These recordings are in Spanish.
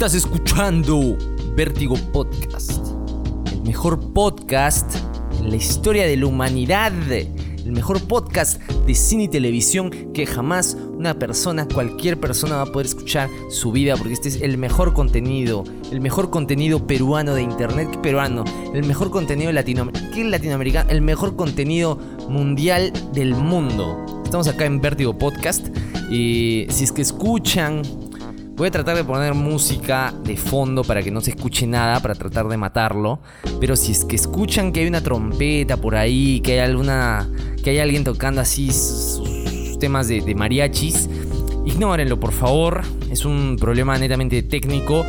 Estás escuchando Vértigo Podcast, el mejor podcast en la historia de la humanidad, el mejor podcast de cine y televisión que jamás una persona, cualquier persona va a poder escuchar su vida, porque este es el mejor contenido, el mejor contenido peruano de internet, ¿qué peruano, el mejor contenido latinoamericano, ¿qué latinoamericano? El mejor contenido mundial del mundo. Estamos acá en Vértigo Podcast y si es que escuchan Voy a tratar de poner música de fondo para que no se escuche nada, para tratar de matarlo. Pero si es que escuchan que hay una trompeta por ahí, que hay alguna. que hay alguien tocando así sus temas de, mariachis, ignórenlo por favor. Es un problema netamente técnico.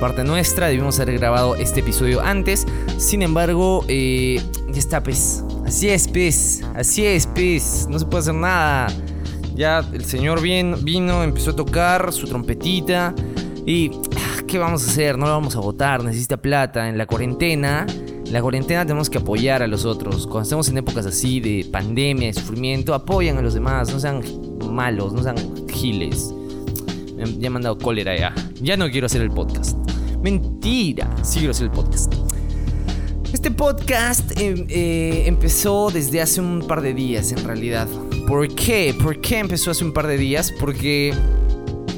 Parte nuestra, debimos haber grabado este episodio antes. Sin embargo, eh, ya está, pez. Así es, pez. Así es, pez. No se puede hacer nada. Ya el señor bien, vino, empezó a tocar su trompetita y ah, ¿qué vamos a hacer? No lo vamos a votar, necesita plata. En la cuarentena, en la cuarentena tenemos que apoyar a los otros. Cuando estamos en épocas así de pandemia, de sufrimiento, apoyan a los demás, no sean malos, no sean giles. Ya me han dado cólera ya. Ya no quiero hacer el podcast. Mentira, sí quiero hacer el podcast. Este podcast eh, eh, empezó desde hace un par de días en realidad. ¿Por qué? ¿Por qué empezó hace un par de días? Porque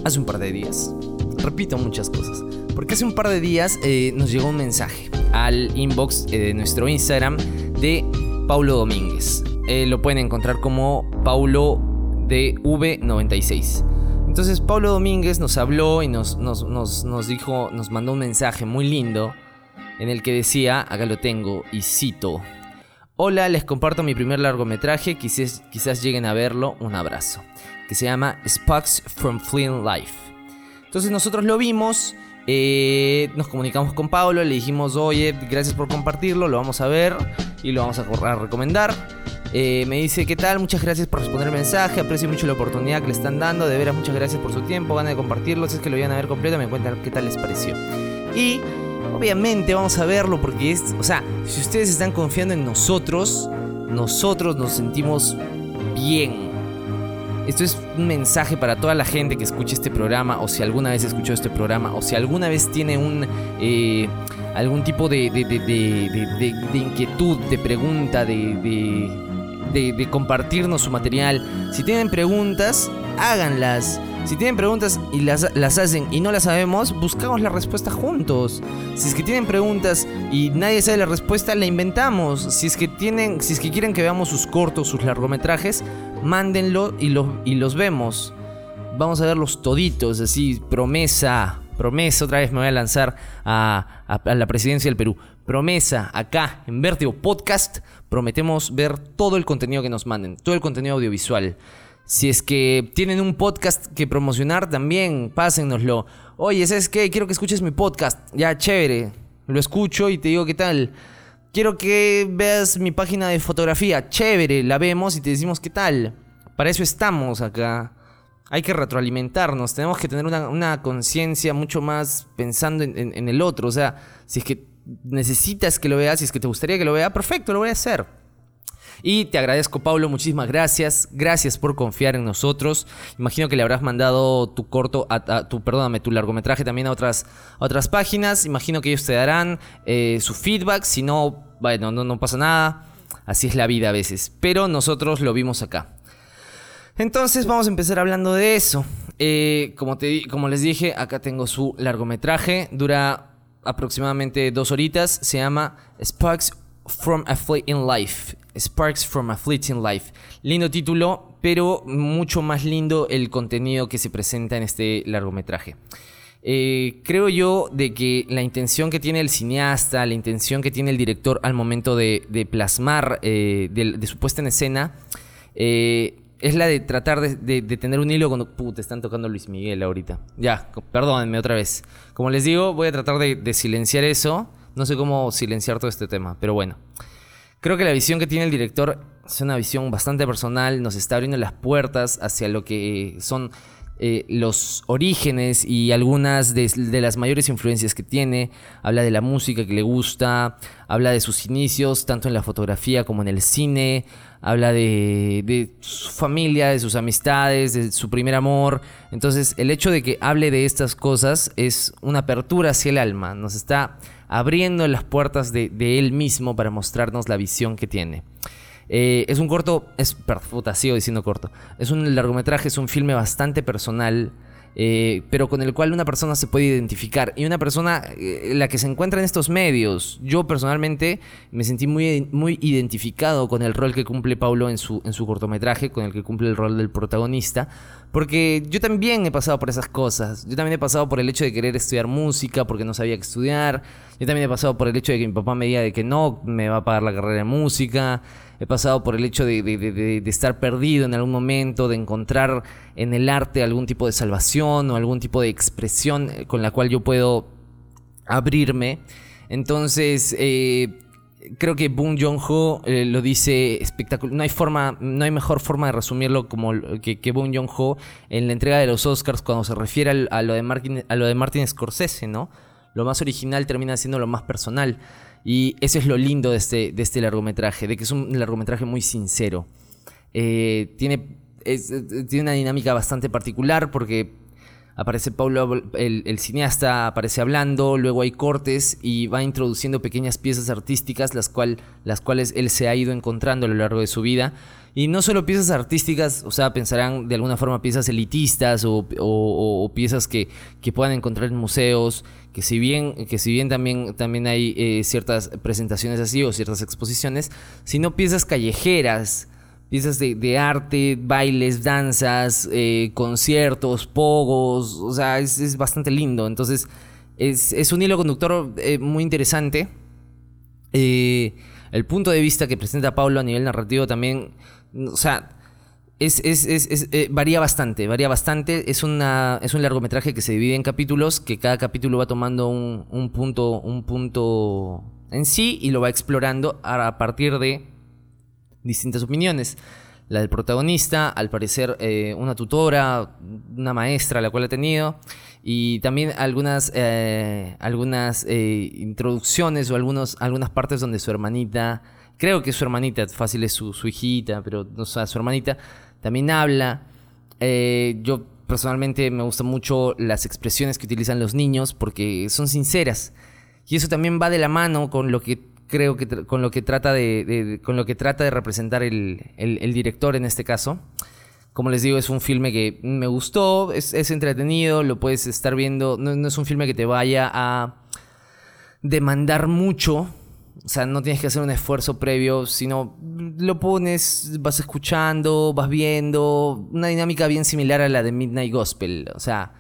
hace un par de días. Repito muchas cosas. Porque hace un par de días eh, nos llegó un mensaje al inbox de nuestro Instagram de Paulo Domínguez. lo pueden encontrar como Paulo de V96. Entonces Paulo Domínguez nos habló y nos, nos, nos dijo, nos mandó un mensaje muy lindo en el que decía, acá lo tengo, y cito, Hola, les comparto mi primer largometraje, quizás, lleguen a verlo, un abrazo, que se llama Sparks from Flint Life. Entonces nosotros lo vimos, eh, nos comunicamos con Pablo, le dijimos, oye, gracias por compartirlo, lo vamos a ver y lo vamos a, recomendar. Eh, me dice, ¿qué tal? Muchas gracias por responder el mensaje, aprecio mucho la oportunidad que le están dando, de veras muchas gracias por su tiempo, ganas de compartirlo, si es que lo iban a ver completo, me cuentan qué tal les pareció. Y Obviamente vamos a verlo porque es, o sea, si ustedes están confiando en nosotros, nosotros nos sentimos bien. Esto es un mensaje para toda la gente que escuche este programa, o si alguna vez escuchó este programa, o si alguna vez tiene un eh, algún tipo de, de, de, inquietud, de pregunta, de, compartirnos su material. Si tienen preguntas, háganlas. Si tienen preguntas y las, las, hacen y no las sabemos, buscamos la respuesta juntos. Si es que tienen preguntas y nadie sabe la respuesta, la inventamos. Si es que tienen, si es que quieren que veamos sus cortos, sus largometrajes, mándenlo y, y los vemos. Vamos a verlos toditos, así, promesa, promesa, otra vez me voy a lanzar a, a la presidencia del Perú. Promesa, acá en Vértigo Podcast, prometemos ver todo el contenido que nos manden, todo el contenido audiovisual. Si es que tienen un podcast que promocionar, también pásennoslo. Oye, ¿sabes qué? Quiero que escuches mi podcast. Ya, chévere. Lo escucho y te digo qué tal. Quiero que veas mi página de fotografía. Chévere, la vemos y te decimos qué tal. Para eso estamos acá. Hay que retroalimentarnos. Tenemos que tener una, conciencia mucho más pensando en, en el otro. O sea, si es que necesitas que lo veas, si es que te gustaría que lo vea, perfecto, lo voy a hacer. Y te agradezco, Pablo, muchísimas gracias. Gracias por confiar en nosotros. Imagino que le habrás mandado tu corto, a, tu, perdóname, tu largometraje también a otras, otras páginas. Imagino que ellos te darán eh, su feedback. Si no, bueno, no, no pasa nada. Así es la vida a veces. Pero nosotros lo vimos acá. Entonces vamos a empezar hablando de eso. Eh, como, les dije, acá tengo su largometraje. Dura aproximadamente dos horitas. Se llama Sparks from a in Life. Sparks from a Fleeting Life. Lindo título, pero mucho más lindo el contenido que se presenta en este largometraje. Eh, creo yo de que la intención que tiene el cineasta, la intención que tiene el director al momento de, plasmar, eh, de, su puesta en escena, eh, es la de tratar de, tener un hilo cuando... Puta, están tocando Luis Miguel ahorita. Ya, perdónenme otra vez. Como les digo, voy a tratar de silenciar eso. No sé cómo silenciar todo este tema, pero bueno. Creo que la visión que tiene el director es una visión bastante personal, nos está abriendo las puertas hacia lo que son eh, los orígenes y algunas de, las mayores influencias que tiene. Habla de la música que le gusta, habla de sus inicios, tanto en la fotografía como en el cine. Habla de, su familia, de sus amistades, de su primer amor. Entonces, el hecho de que hable de estas cosas es una apertura hacia el alma. Nos está abriendo las puertas de, él mismo para mostrarnos la visión que tiene. Eh, es un corto, es, puta, sigo diciendo corto. Es un largometraje, es un filme bastante personal. Eh, pero con el cual una persona se puede identificar. Y una persona, eh, la que se encuentra en estos medios. Yo personalmente me sentí muy, muy identificado con el rol que cumple Paulo en su, en su cortometraje, con el que cumple el rol del protagonista. Porque yo también he pasado por esas cosas. Yo también he pasado por el hecho de querer estudiar música porque no sabía qué estudiar. Yo también he pasado por el hecho de que mi papá me diga de que no me va a pagar la carrera de música he pasado por el hecho de, estar perdido en algún momento, de encontrar en el arte algún tipo de salvación o algún tipo de expresión eh, con la cual yo puedo abrirme. Entonces, eh, creo que Boon Jong-ho eh, lo dice espectacular. No hay forma, no hay mejor forma de resumirlo como que, que Boon Jong-ho en la entrega de los Oscars cuando se refiere a, lo de Martin, a lo de Martin Scorsese, ¿no? Lo más original termina siendo lo más personal. Y eso es lo lindo de este, de este largometraje, de que es un largometraje muy sincero. Eh, tiene, tiene una dinámica bastante particular porque aparece Paulo, el, cineasta aparece hablando, luego hay cortes y va introduciendo pequeñas piezas artísticas, las, cual, las cuales él se ha ido encontrando a lo largo de su vida. Y no solo piezas artísticas, o sea, pensarán de alguna forma piezas elitistas o, piezas que, que, puedan encontrar en museos, que si bien, que si bien también, también hay eh, ciertas presentaciones así o ciertas exposiciones, sino piezas callejeras, piezas de, arte, bailes, danzas, eh, conciertos, pogos, o sea, es, bastante lindo. Entonces, es, un hilo conductor eh, muy interesante. el punto de vista que presenta Pablo a nivel narrativo también o sea, es, eh, varía bastante, varía bastante. Es, un largometraje que se divide en capítulos, que cada capítulo va tomando un, punto, un punto en sí y lo va explorando a partir de distintas opiniones. La del protagonista, al parecer eh, una tutora, una maestra la cual ha tenido, y también algunas, eh, algunas introducciones o algunas partes donde su hermanita creo que su hermanita, fácil es su, hijita, pero no sea, su hermanita también habla. Eh, yo personalmente me gustan mucho las expresiones que utilizan los niños porque son sinceras. Y eso también va de la mano con lo que creo que con lo que trata de, con lo que trata de representar el, director en este caso. Como les digo, es un filme que me gustó, es, entretenido, lo puedes estar viendo. no, es un filme que te vaya a demandar mucho, o sea, no tienes que hacer un esfuerzo previo, sino lo pones, vas escuchando, vas viendo. Una dinámica bien similar a la de Midnight Gospel. O sea,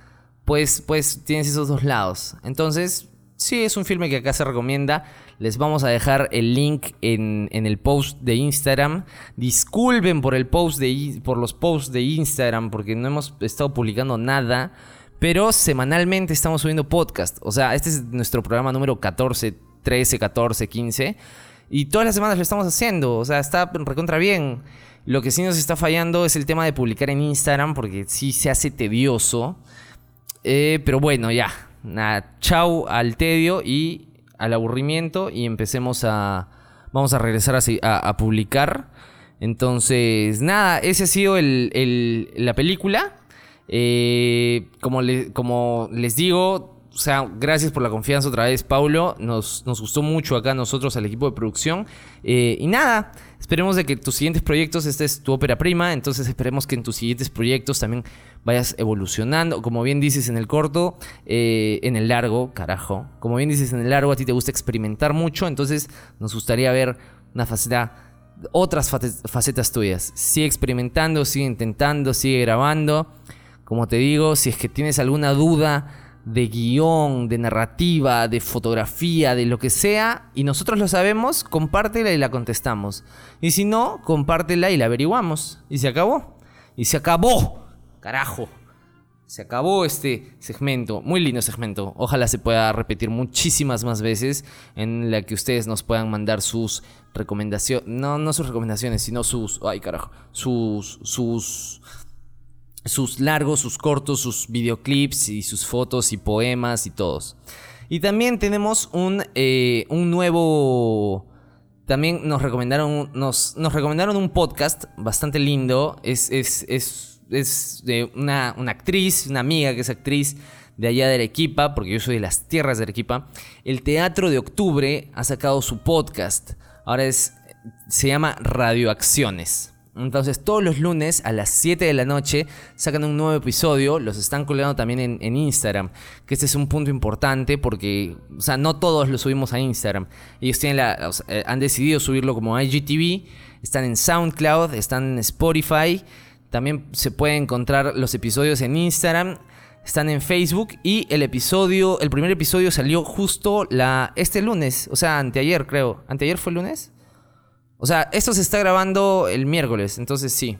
pues, pues tienes esos dos lados. Entonces, sí, es un filme que acá se recomienda. Les vamos a dejar el link en, el post de Instagram. Disculpen por el post de por los posts de Instagram, porque no hemos estado publicando nada. Pero semanalmente estamos subiendo podcast. O sea, este es nuestro programa número 14 13, 14, 15. Y todas las semanas lo estamos haciendo. O sea, está recontra bien. Lo que sí nos está fallando es el tema de publicar en Instagram, porque sí se hace tedioso. Eh, pero bueno, ya. Nada, chau al tedio y al aburrimiento. Y empecemos a. Vamos a regresar a, publicar. Entonces, nada, ese ha sido el, la película. Eh, como, como les digo, o sea, gracias por la confianza otra vez, Paulo. Nos, nos gustó mucho acá nosotros, al equipo de producción. Eh, y nada, esperemos de que tus siguientes proyectos, esta es tu ópera prima, entonces esperemos que en tus siguientes proyectos también vayas evolucionando. Como bien dices en el corto, eh, en el largo, carajo. Como bien dices en el largo, a ti te gusta experimentar mucho, entonces nos gustaría ver una faceta otras facetas tuyas. Sigue experimentando, sigue intentando, sigue grabando. Como te digo, si es que tienes alguna duda de guion, de narrativa, de fotografía, de lo que sea, y nosotros lo sabemos, compártela y la contestamos. Y si no, compártela y la averiguamos. Y se acabó. Y se acabó. Carajo. Se acabó este segmento, muy lindo segmento. Ojalá se pueda repetir muchísimas más veces en la que ustedes nos puedan mandar sus recomendaciones, no, no sus recomendaciones, sino sus, ay carajo, sus, sus sus largos, sus cortos, sus videoclips y sus fotos y poemas y todos. Y también tenemos un, eh, un nuevo... También nos recomendaron, nos, nos recomendaron un podcast bastante lindo. Es, es, es, es de una, una actriz, una amiga que es actriz de allá de Arequipa, porque yo soy de las tierras de Arequipa. El Teatro de Octubre ha sacado su podcast. Ahora es, se llama Radioacciones. Entonces todos los lunes a las 7 de la noche sacan un nuevo episodio, los están colgando también en, Instagram, que este es un punto importante porque, o sea, no todos lo subimos a Instagram. Ellos tienen la, eh, han decidido subirlo como IGTV, están en SoundCloud, están en Spotify, también se pueden encontrar los episodios en Instagram, están en Facebook y el episodio, el primer episodio salió justo la, este lunes, o sea, anteayer creo. ¿Anteayer fue el lunes? O sea, esto se está grabando el miércoles, entonces sí.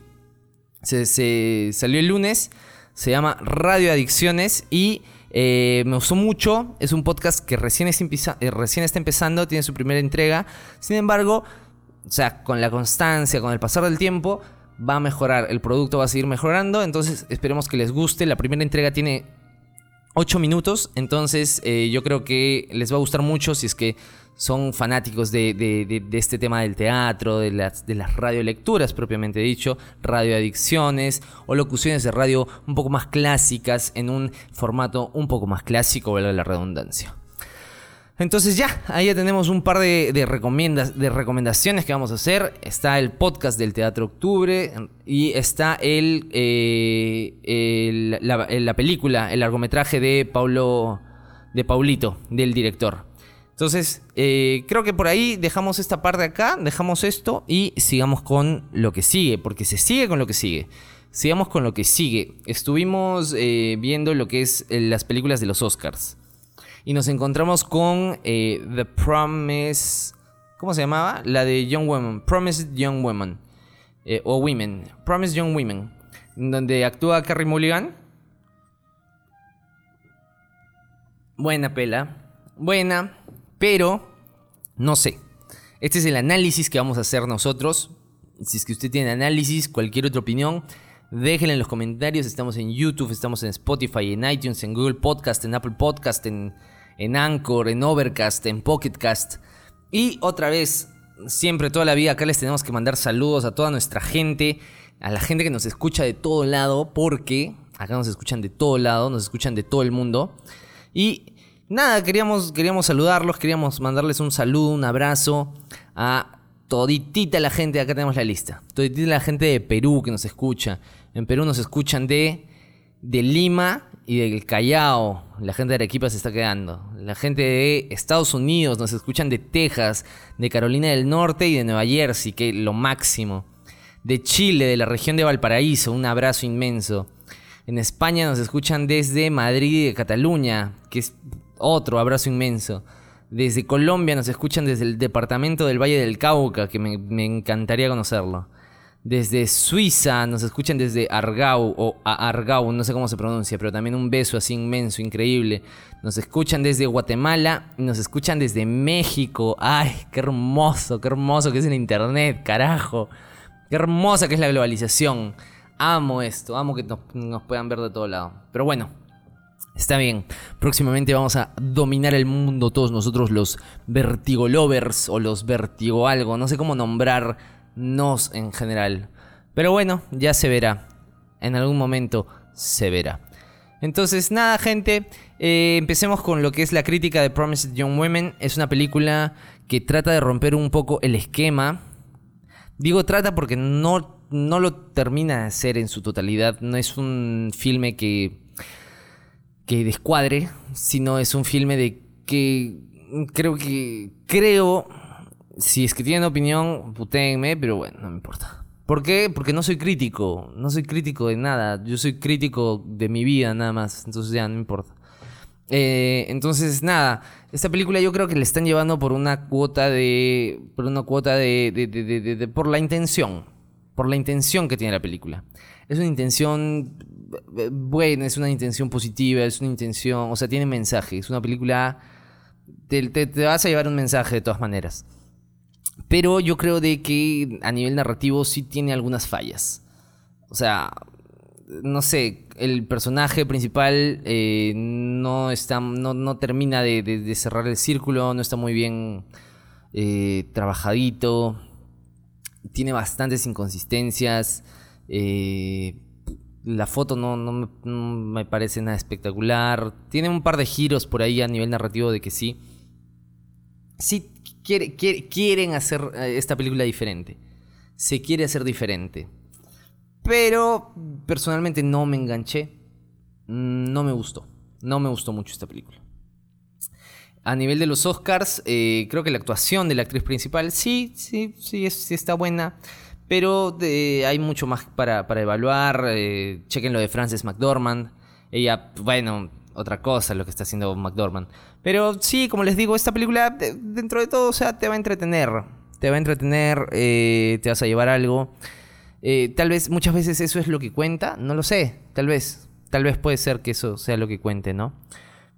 Se, salió el lunes, se llama Radio Adicciones y eh, me gustó mucho. Es un podcast que recién está, eh, recién está empezando, tiene su primera entrega. Sin embargo, o sea, con la constancia, con el pasar del tiempo, va a mejorar. El producto va a seguir mejorando. Entonces, esperemos que les guste. La primera entrega tiene 8 minutos. Entonces, eh, yo creo que les va a gustar mucho si es que son fanáticos de, este tema del teatro, de las, radiolecturas propiamente dicho, radioadicciones o locuciones de radio un poco más clásicas en un formato un poco más clásico, ¿verdad? La redundancia. Entonces ya, ahí ya tenemos un par de, de, de recomendaciones que vamos a hacer. Está el podcast del Teatro Octubre y está el, eh, la, la, película, el largometraje de Paulo, de Paulito, del director. Entonces, eh, creo que por ahí dejamos esta parte acá, dejamos esto y sigamos con lo que sigue, porque se sigue con lo que sigue. Sigamos con lo que sigue. Estuvimos eh, viendo lo que es eh, las películas de los Oscars. Y nos encontramos con The Promise... ¿Cómo se llamaba? La de Young Women. Promised Young Women. o Women. Promised Young Women. Donde actúa Carrie Mulligan. Buena pela. Buena. Pero, no sé. Este es el análisis que vamos a hacer nosotros. Si es que usted tiene análisis, cualquier otra opinión, déjenla en los comentarios. Estamos en YouTube, estamos en Spotify, en iTunes, en Google Podcast, en Apple Podcast, en, en Anchor, en Overcast, en Pocketcast. Y otra vez, siempre, toda la vida, acá les tenemos que mandar saludos a toda nuestra gente, a la gente que nos escucha de todo lado, porque acá nos escuchan de todo lado, nos escuchan de todo el mundo. Y nada, queríamos, queríamos saludarlos, queríamos mandarles un saludo, un abrazo a toditita la gente, acá tenemos la lista, toditita la gente de Perú que nos escucha. En Perú nos escuchan de, de Lima y del Callao. La gente de Arequipa se está quedando. La gente de Estados Unidos nos escuchan de Texas, de Carolina del Norte y de Nueva Jersey, que es lo máximo. De Chile, de la región de Valparaíso, un abrazo inmenso. En España nos escuchan desde Madrid y de Cataluña, que es otro abrazo inmenso. Desde Colombia nos escuchan desde el departamento del Valle del Cauca, que me, encantaría conocerlo. Desde Suiza nos escuchan desde Argau o Argau, no sé cómo se pronuncia, pero también un beso así inmenso, increíble. Nos escuchan desde Guatemala nos escuchan desde México. Ay, qué hermoso, qué hermoso que es el internet, carajo. Qué hermosa que es la globalización. Amo esto, amo que nos, nos puedan ver de todo lado. Pero bueno, Está bien, próximamente vamos a dominar el mundo todos nosotros los vertigo lovers o los vertigo algo, no sé cómo nombrarnos en general. Pero bueno, ya se verá. En algún momento se verá. Entonces, nada, gente, eh, empecemos con lo que es la crítica de Promised Young Women. Es una película que trata de romper un poco el esquema. Digo trata porque no, no lo termina de hacer en su totalidad. No es un filme que que descuadre, sino es un filme de que creo que creo si es que tienen opinión, putéenme, pero bueno, no me importa. ¿Por qué? Porque no soy crítico, no soy crítico de nada, yo soy crítico de mi vida nada más, entonces ya no importa. Eh, entonces, nada, esta película yo creo que le están llevando por una cuota de. por una cuota de, de, de, de por la intención. Por la intención que tiene la película. Es una intención bueno, es una intención positiva, es una intención, o sea, tiene mensaje, es una película, te, te, vas a llevar un mensaje de todas maneras. Pero yo creo de que a nivel narrativo sí tiene algunas fallas. O sea, no sé, el personaje principal eh, no, está, no, termina de, cerrar el círculo, no está muy bien eh, trabajadito, tiene bastantes inconsistencias, eh, la foto no, me parece nada espectacular, tiene un par de giros por ahí a nivel narrativo de que sí, sí quieren hacer esta película diferente, se quiere hacer diferente. Pero personalmente no me enganché. No me gustó. No me gustó mucho esta película. A nivel de los Oscars, eh, creo que la actuación de la actriz principal, sí, sí, sí, está buena. Pero hay mucho más para, evaluar. Eh, chequen lo de Frances McDormand. Ella, bueno, otra cosa lo que está haciendo McDormand. Pero sí, como les digo, esta película, dentro de todo, o sea, te va a entretener. Te va a entretener, eh, te vas a llevar algo. Eh, tal vez muchas veces eso es lo que cuenta, no lo sé, tal vez, tal vez puede ser que eso sea lo que cuente, ¿no?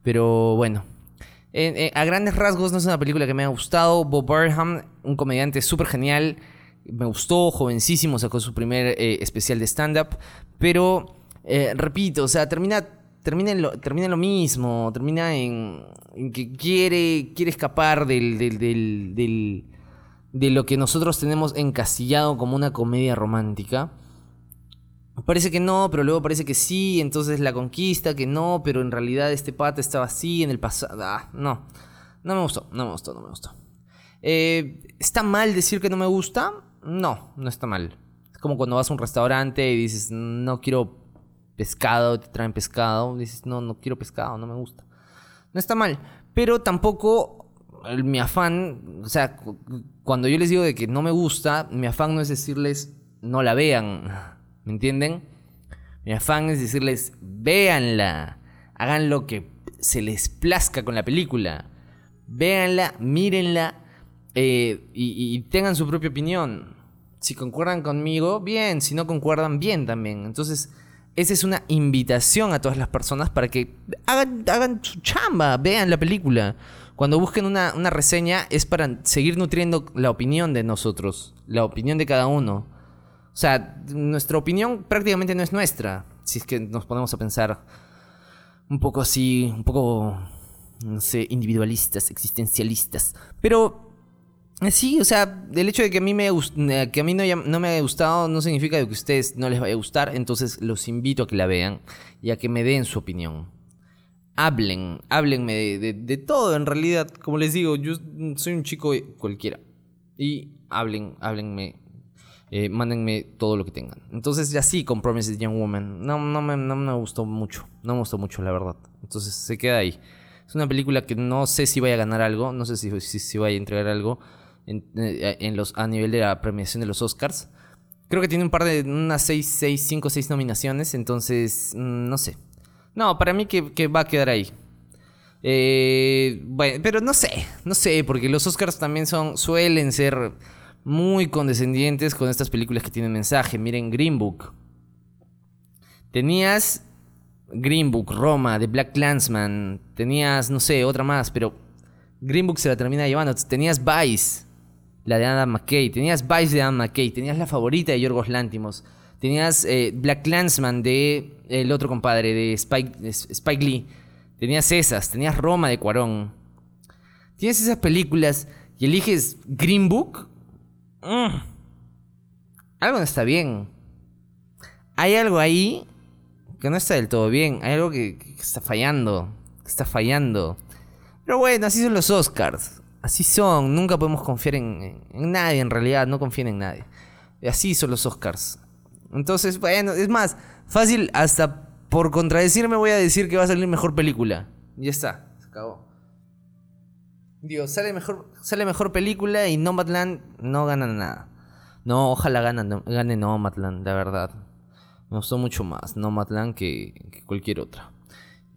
Pero bueno, a grandes rasgos no es una película que me ha gustado. Bob Burnham, un comediante súper genial, me gustó, jovencísimo, sacó su primer eh, especial de stand-up, pero eh, repito, o sea, termina termina en lo, termina lo mismo, termina en, que quiere, quiere escapar del, del, de lo que nosotros tenemos encasillado como una comedia romántica. Parece que no, pero luego parece que sí, entonces la conquista, que no, pero en realidad este pata estaba así en el pasado. Ah, no, no me gustó, no me gustó, no me gustó. Eh, ¿Está mal decir que no me gusta? No, no está mal. Es como cuando vas a un restaurante y dices, no quiero pescado, te traen pescado, dices, no, no quiero pescado, no me gusta. No está mal, pero tampoco mi afán, o sea, cuando yo les digo de que no me gusta, mi afán no es decirles no la vean, ¿me entienden? Mi afán es decirles véanla, hagan lo que se les plazca con la película, véanla, mírenla eh, y tengan su propia opinión. Si concuerdan conmigo, bien, si no concuerdan, bien también. Entonces, esa es una invitación a todas las personas para que hagan, hagan su chamba, vean la película cuando busquen una, reseña es para seguir nutriendo la opinión de nosotros, la opinión de cada uno. O sea, nuestra opinión prácticamente no es nuestra, si es que nos ponemos a pensar un poco así, un poco, no sé, individualistas, existencialistas. Pero sí, o sea, el hecho de que a mí, me, eh, que no, me haya gustado no significa que a ustedes no les vaya a gustar, entonces los invito a que la vean y a que me den su opinión hablen, háblenme de, todo en realidad. Como les digo, yo soy un chico cualquiera. Y hablen, háblenme, eh, mándenme todo lo que tengan. Entonces ya sí, con Promises Young Woman. No, no, me, no me gustó mucho, no me gustó mucho la verdad. Entonces se queda ahí. Es una película que no sé si vaya a ganar algo, no sé si, si, vaya a entregar algo en, eh, a nivel de la premiación de los Oscars. Creo que tiene un par de, unas 6, 6, 5, 6 nominaciones, entonces mm, no sé. No, para mí que, va a quedar ahí. Eh, bueno, pero no sé, no sé, porque los Oscars también son, suelen ser muy condescendientes con estas películas que tienen mensaje. Miren Green Book. Tenías Green Book, Roma, The Black Clansman. Tenías, no sé, otra más, pero Green Book se la termina llevando. Tenías Vice, la de Adam McKay. Tenías Vice de Adam McKay. Tenías la favorita de Yorgos Lántimos. Tenías eh, Black Clansman de el otro compadre, de Spike, Spike Lee. Tenías esas, tenías Roma de Cuarón. Tienes esas películas y eliges Green Book. Mm. Algo no está bien. Hay algo ahí que no está del todo bien. Hay algo que, está fallando. Que está fallando. Pero bueno, así son los Oscars. Así son. Nunca podemos confiar en, nadie en realidad. No confíen en nadie. Así son los Oscars. Entonces, bueno, es más, fácil, hasta por contradecirme voy a decir que va a salir mejor película. Ya está, se acabó. Dios, sale mejor, sale mejor película y Nomadland no gana nada. No, ojalá gane, gane Nomadland, la verdad. Me gustó mucho más Nomadland que, que cualquier otra.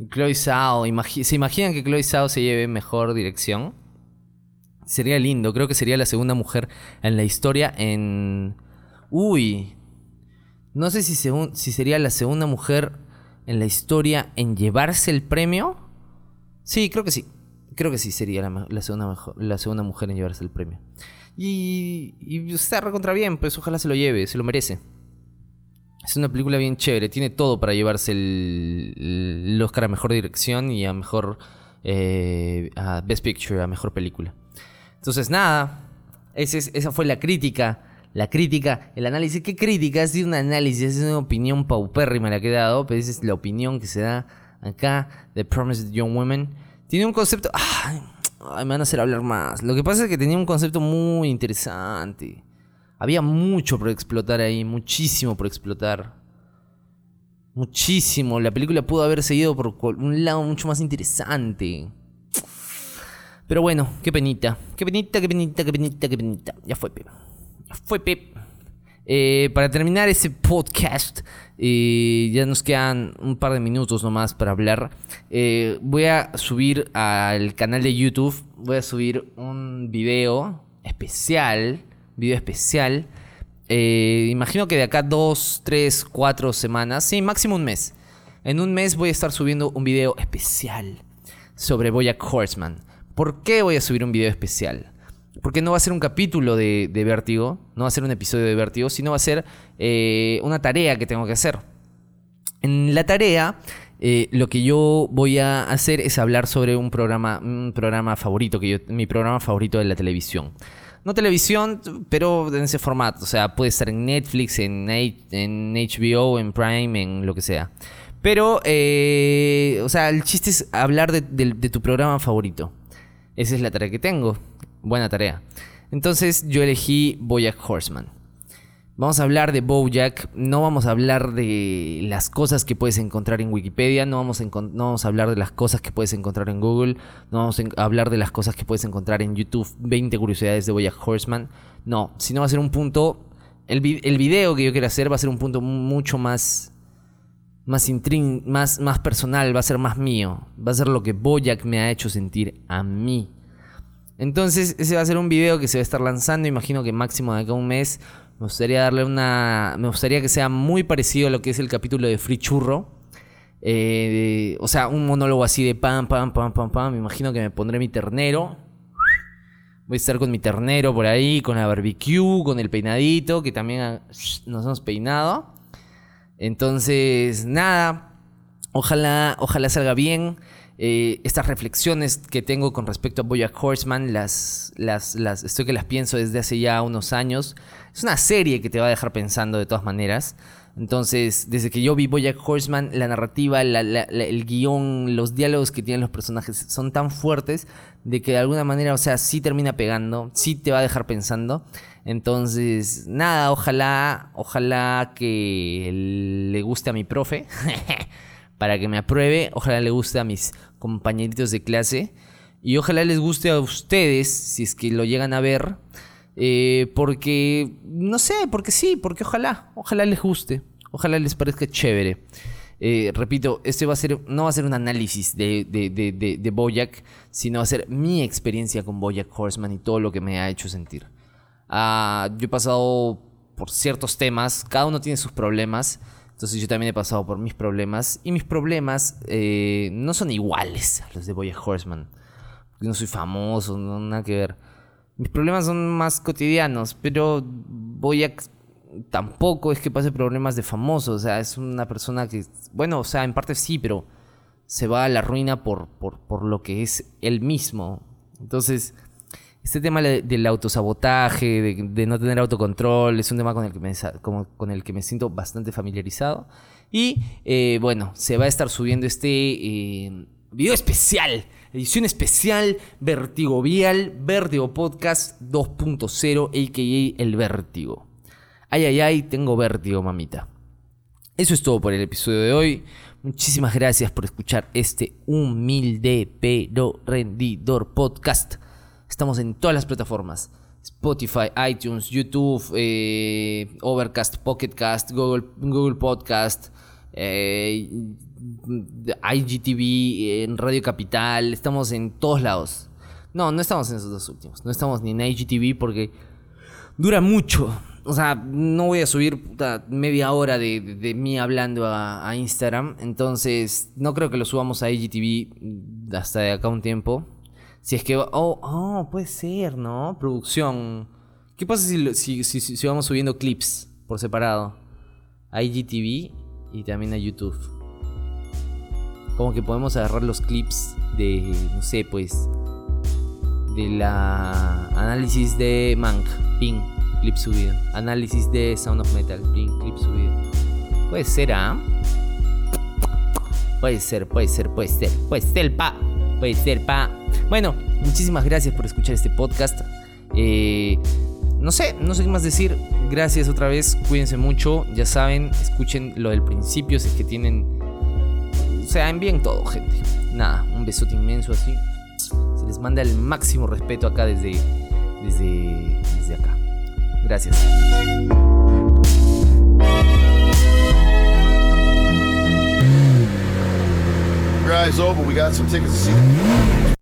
Chloe Zhao, ¿se imaginan que Chloe Zhao se lleve mejor dirección? Sería lindo, creo que sería la segunda mujer en la historia en... Uy, no sé si, si sería la segunda mujer en la historia en llevarse el premio. Sí, creo que sí. Creo que sí sería la, segunda, la segunda mujer en llevarse el premio. Y, y está recontra bien, pues ojalá se lo lleve, se lo merece. Es una película bien chévere, tiene todo para llevarse el, el Oscar a mejor dirección y a mejor eh, a Best Picture, a mejor película. Entonces, nada, esa fue la crítica. La crítica, el análisis. ¿Qué crítica? Es de un análisis, es una opinión paupérrima la que he dado, pero esa es la opinión que se da acá de Promised Young Women. Tiene un concepto. Ay, me van a hacer hablar más. Lo que pasa es que tenía un concepto muy interesante. Había mucho por explotar ahí, muchísimo por explotar. Muchísimo. La película pudo haber seguido por un lado mucho más interesante. Pero bueno, qué penita. Qué penita, qué penita, qué penita, qué penita. Ya fue, Pep. Ya fue, Pep. Eh, para terminar ese podcast, eh, ya nos quedan un par de minutos nomás para hablar. Eh, voy a subir al canal de YouTube, voy a subir un video especial, video especial eh, imagino que de acá dos, tres, cuatro semanas, sí, máximo un mes. En un mes voy a estar subiendo un video especial sobre Boyack Horseman. ¿Por qué voy a subir un video especial? Porque no va a ser un capítulo de, Vértigo, no va a ser un episodio de Vértigo, sino va a ser eh, una tarea que tengo que hacer. En la tarea, eh, lo que yo voy a hacer es hablar sobre un programa, un programa favorito, que mi programa favorito de la televisión no televisión, pero en ese formato. O sea, puede estar en Netflix, en, HBO, en Prime, en lo que sea. Pero, eh, o sea, el chiste es hablar de, de, tu programa favorito. Esa es la tarea que tengo. Buena tarea. Entonces yo elegí Boyack Horseman. Vamos a hablar de Bojack, no vamos a hablar de las cosas que puedes encontrar en Wikipedia, no vamos, a no vamos a hablar de las cosas que puedes encontrar en Google, no vamos a hablar de las cosas que puedes encontrar en YouTube, 20 curiosidades de Bojack Horseman. No, sino va a ser un punto, el, video que yo quiero hacer va a ser un punto mucho más más, más, más personal, va a ser más mío, va a ser lo que Bojack me ha hecho sentir a mí. Entonces, ese va a ser un video que se va a estar lanzando, imagino que máximo de acá a un mes me gustaría darle una. Me gustaría que sea muy parecido a lo que es el capítulo de Free Churro. Eh, o sea, un monólogo así de pam, pam, pam, pam, pam. Me imagino que me pondré mi ternero. Voy a estar con mi ternero por ahí, con la barbecue, con el peinadito, que también nos hemos peinado. Entonces, nada. Ojalá, ojalá salga bien. Eh, estas reflexiones que tengo con respecto a Bojack Horseman, las, las, las, estoy que las pienso desde hace ya unos años. Es una serie que te va a dejar pensando de todas maneras. Entonces, desde que yo vi Bojack Horseman, la narrativa, el guion, los diálogos que tienen los personajes son tan fuertes de que de alguna manera, o sea, sí termina pegando, sí te va a dejar pensando. Entonces, nada, ojalá, ojalá que le guste a mi profe. para que me apruebe. Ojalá le guste a mis compañeritos de clase. Y ojalá les guste a ustedes, si es que lo llegan a ver. Eh, porque, no sé, porque sí, porque ojalá, ojalá les guste. Ojalá les parezca chévere. Eh, repito, este va a ser, no va a ser un análisis de, de, de, de, Boyack, sino va a ser mi experiencia con Boyack Horseman y todo lo que me ha hecho sentir. Ah, yo he pasado por ciertos temas, cada uno tiene sus problemas. Entonces yo también he pasado por mis problemas. Y mis problemas eh, no son iguales a los de Boya Horseman. Porque no soy famoso, no nada que ver. Mis problemas son más cotidianos. Pero Boya tampoco es que pase problemas de famoso. O sea, es una persona que. Bueno, o sea, en parte sí, pero se va a la ruina por, por, por lo que es él mismo. Entonces este tema del autosabotaje, de, no tener autocontrol, es un tema con el que me, siento bastante familiarizado. Y eh, bueno, se va a estar subiendo este eh, video especial, edición especial, Vertigo Vial, Vértigo Podcast 2.0, a.k.a. El Vértigo. Ay, ay, ay, tengo vértigo, mamita. Eso es todo por el episodio de hoy. Muchísimas gracias por escuchar este humilde pero rendidor podcast. Estamos en todas las plataformas. Spotify, iTunes, YouTube, eh, Overcast, Pocketcast, Google, Google Podcast, eh, IGTV, en Radio Capital. Estamos en todos lados. No, no estamos en esos dos últimos. No estamos ni en IGTV porque dura mucho. O sea, no voy a subir media hora de, mí hablando a, a, Instagram. Entonces, no creo que lo subamos a IGTV hasta de acá un tiempo. Si es que. Oh, oh, puede ser, ¿no? Producción. ¿Qué pasa si, si, si, vamos subiendo clips por separado? a IGTV y también a YouTube. Como que podemos agarrar los clips de, no sé, pues, de la análisis de Mank, ping, clip subido. Análisis de Sound of Metal, ping, clip subido. Puede ser, ¿ah? Puede ser, puede ser, puede ser, puede ser, pa. Puede pa. Bueno, muchísimas gracias por escuchar este podcast. Eh, no sé, no sé qué más decir. Gracias otra vez, cuídense mucho. Ya saben, escuchen lo del principio si es que tienen. O sea, envíen todo, gente. Nada, un besote inmenso así. Se les manda el máximo respeto acá desde, desde, desde acá. Gracias. Eyes over. We got some tickets to see.